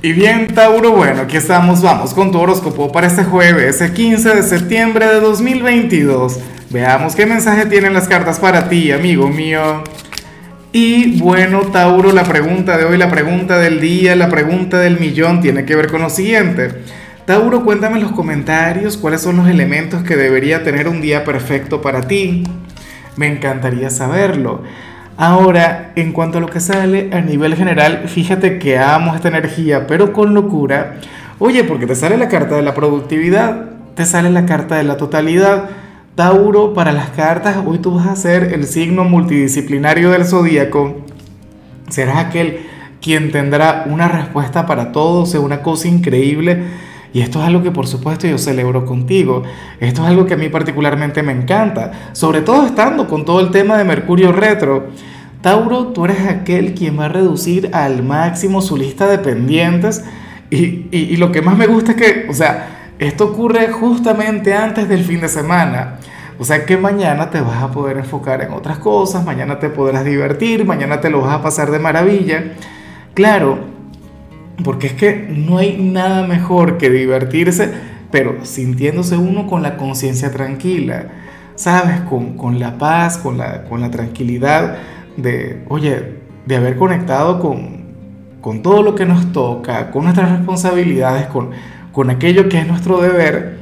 Y bien, Tauro, bueno, aquí estamos, vamos con tu horóscopo para este jueves, el 15 de septiembre de 2022. Veamos qué mensaje tienen las cartas para ti, amigo mío. Y bueno, Tauro, la pregunta de hoy, la pregunta del día, la pregunta del millón tiene que ver con lo siguiente. Tauro, cuéntame en los comentarios cuáles son los elementos que debería tener un día perfecto para ti. Me encantaría saberlo. Ahora, en cuanto a lo que sale a nivel general, fíjate que amo esta energía, pero con locura. Oye, porque te sale la carta de la productividad, te sale la carta de la totalidad. Tauro, para las cartas, hoy tú vas a ser el signo multidisciplinario del zodíaco. Serás aquel quien tendrá una respuesta para todo, sea una cosa increíble. Y esto es algo que por supuesto yo celebro contigo. Esto es algo que a mí particularmente me encanta, sobre todo estando con todo el tema de Mercurio retro. Tauro, tú eres aquel quien va a reducir al máximo su lista de pendientes y, y, lo que más me gusta es que, o sea, esto ocurre justamente antes del fin de semana. O sea que mañana te vas a poder enfocar en otras cosas, mañana te podrás divertir, mañana te lo vas a pasar de maravilla. Claro, porque es que no hay nada mejor que divertirse, pero sintiéndose uno con la conciencia tranquila, ¿sabes? Con, con, la paz, con la, con la tranquilidad de, oye, de haber conectado con, con todo lo que nos toca, con nuestras responsabilidades, con, con aquello que es nuestro deber,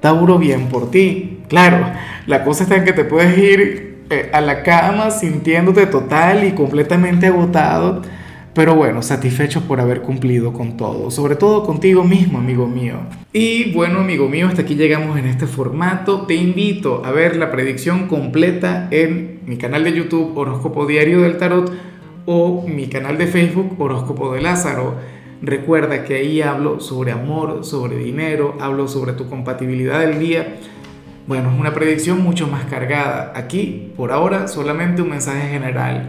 Tauro, bien por ti. Claro, la cosa está en que te puedes ir eh, a la cama sintiéndote total y completamente agotado, pero bueno, satisfecho por haber cumplido con todo, sobre todo contigo mismo, amigo mío. Y bueno, amigo mío, hasta aquí llegamos en este formato. Te invito a ver la predicción completa en mi canal de YouTube Horóscopo Diario del Tarot o mi canal de Facebook Horóscopo de Lázaro. Recuerda que ahí hablo sobre amor, sobre dinero, hablo sobre tu compatibilidad del día. Bueno, es una predicción mucho más cargada. Aquí, por ahora, solamente un mensaje general